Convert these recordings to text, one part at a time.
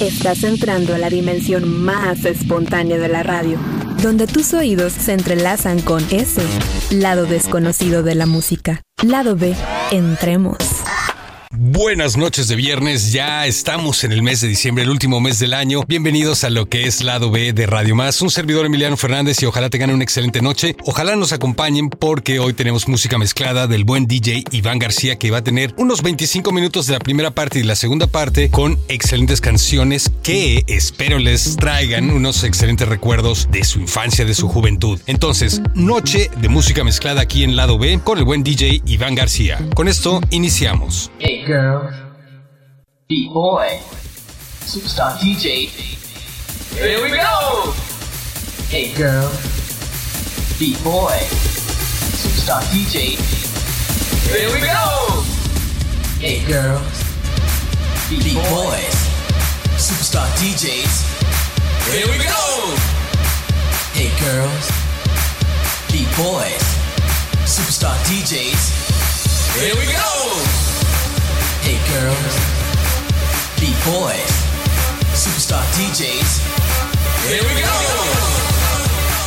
Estás entrando a la dimensión más espontánea de la radio, donde tus oídos se entrelazan con ese lado desconocido de la música. Lado B, entremos. Buenas noches de viernes, ya estamos en el mes de diciembre, el último mes del año. Bienvenidos a lo que es Lado B de Radio Más. Un servidor Emiliano Fernández y ojalá tengan una excelente noche. Ojalá nos acompañen porque hoy tenemos música mezclada del buen DJ Iván García que va a tener unos 25 minutos de la primera parte y la segunda parte con excelentes canciones que espero les traigan unos excelentes recuerdos de su infancia, de su juventud. Entonces, noche de música mezclada aquí en Lado B con el buen DJ Iván García. Con esto iniciamos. Girls, beat boy, superstar DJ. Here we go! Hey girls, beat boy, superstar DJ. Here we go! Hey girls, beat boys, superstar DJs. Here we go! Hey girls, beat boys, superstar DJs. Here we go! Hey girls, beat boys, superstar DJs. Here we go.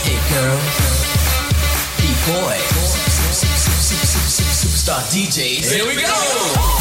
Hey girls, beat boys, superstar DJs. Here we go.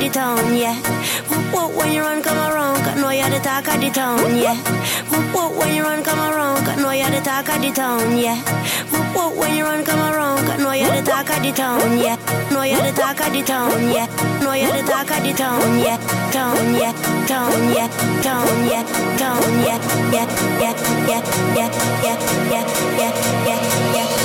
Of the town, yeah. Whoop whoop when you run, come around, cause know you're the talk of the town, yeah. Whoop whoop when you run, come around, cause know you're the talk of the town, yeah. Whoop whoop when you run, come around, cause know you're the talk of the town, yeah. Know you're the talk of the town, yeah. Know you're the talk of the town, yeah. Town, yeah. Town, yeah. Town, yeah. Town, yeah. Yeah, yeah, yeah, yeah, yeah, yeah, yeah, yeah, yeah,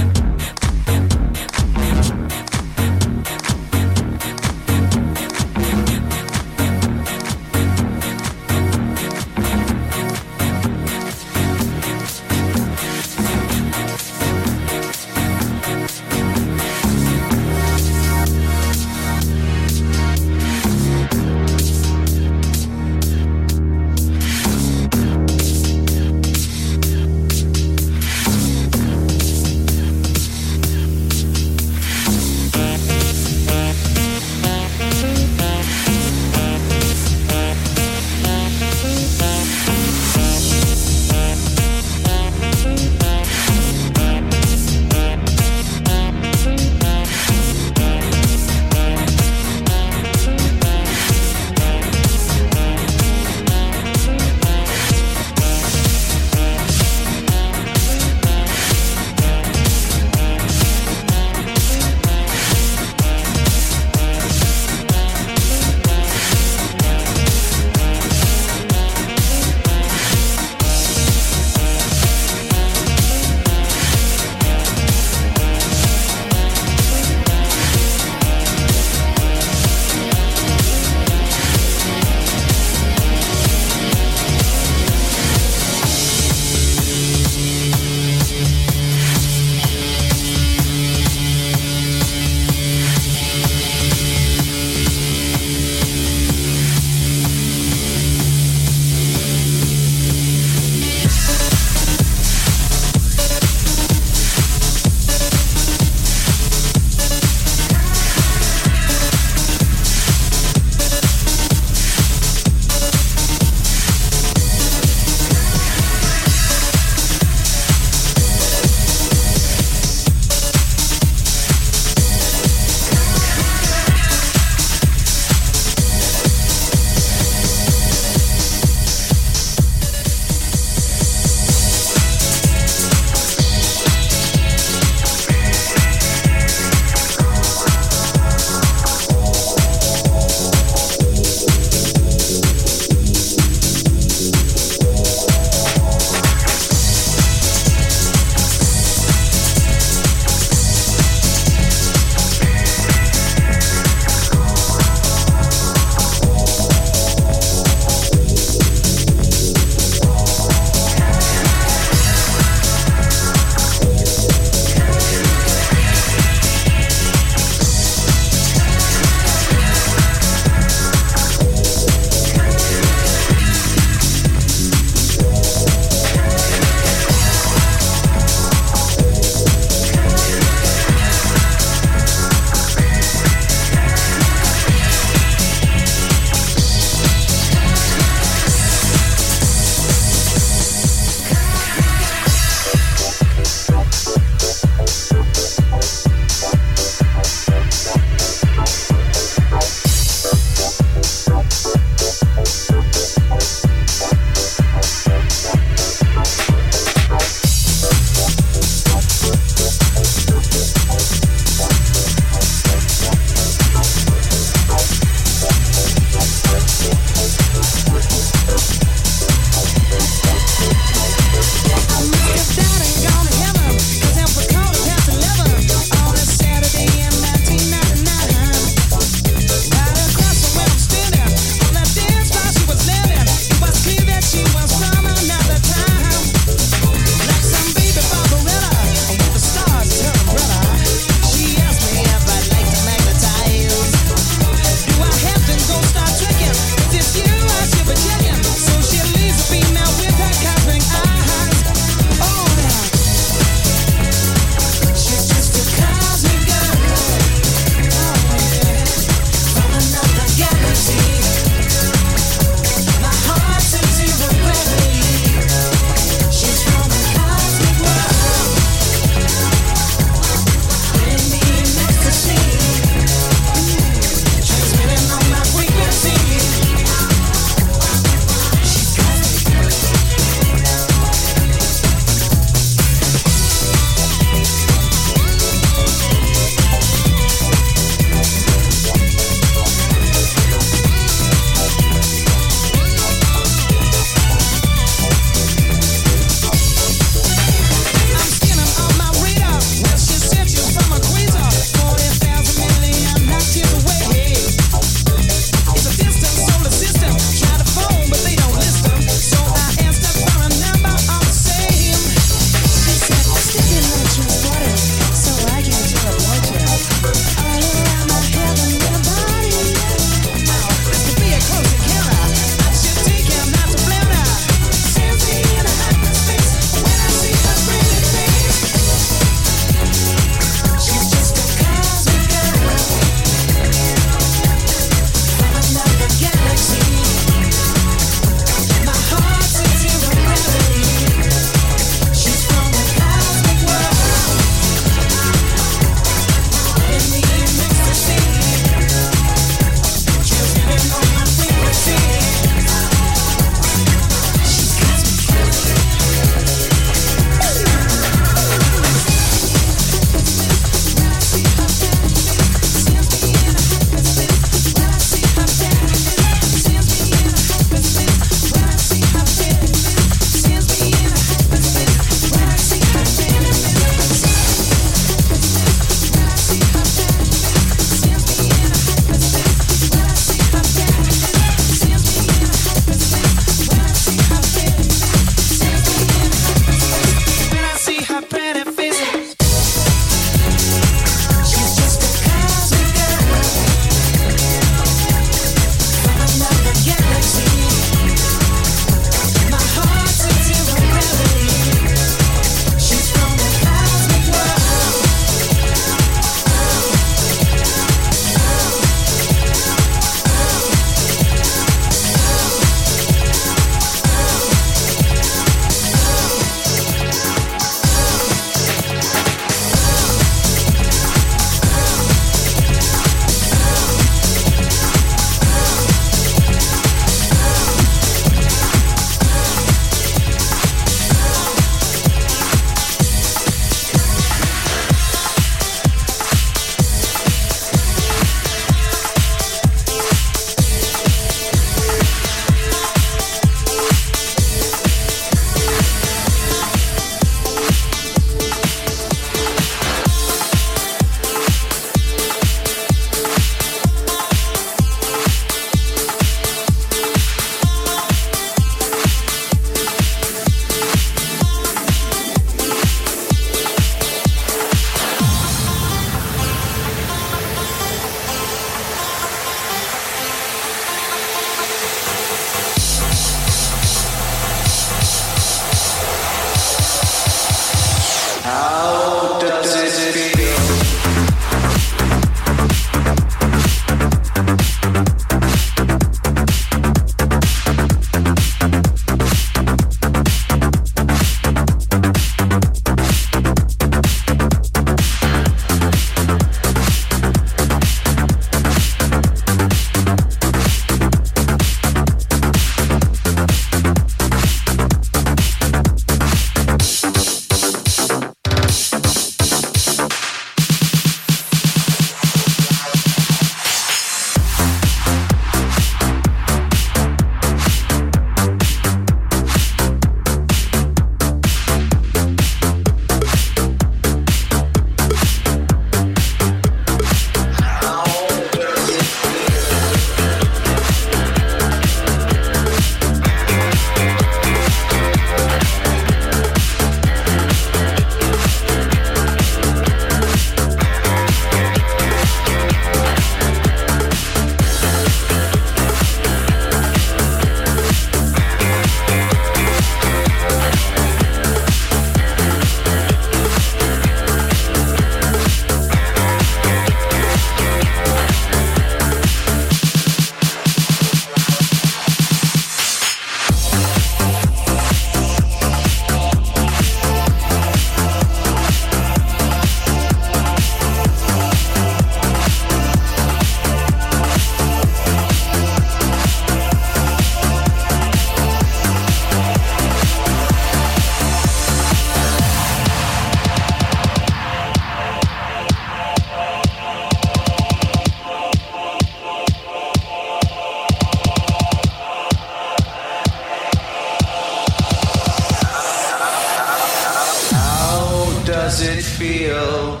does it feel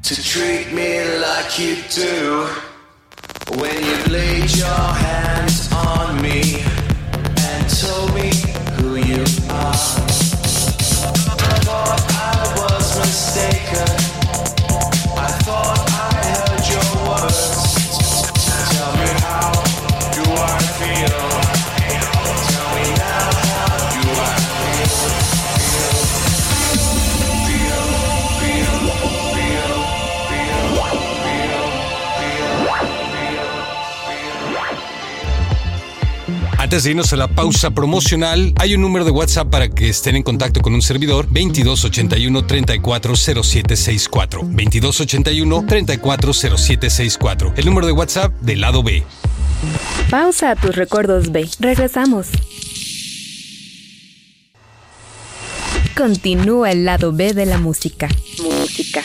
to treat me like you do? When you laid your hands on me and told me who you are. Antes de irnos a la pausa promocional, hay un número de WhatsApp para que estén en contacto con un servidor 2281 340764. 2281 340764. El número de WhatsApp del lado B. Pausa a tus recuerdos B. Regresamos. Continúa el lado B de la música. Música.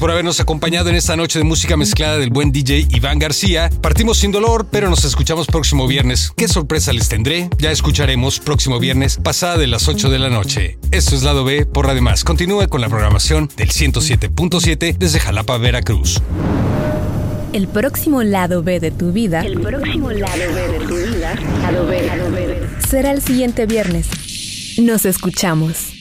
por habernos acompañado en esta noche de música mezclada del buen DJ Iván García. Partimos sin dolor, pero nos escuchamos próximo viernes. ¿Qué sorpresa les tendré? Ya escucharemos próximo viernes, pasada de las 8 de la noche. Esto es Lado B por Radio Más. Continúe con la programación del 107.7 desde Jalapa, Veracruz. El próximo lado B de tu vida. El próximo lado B de tu vida. Será el siguiente viernes. Nos escuchamos.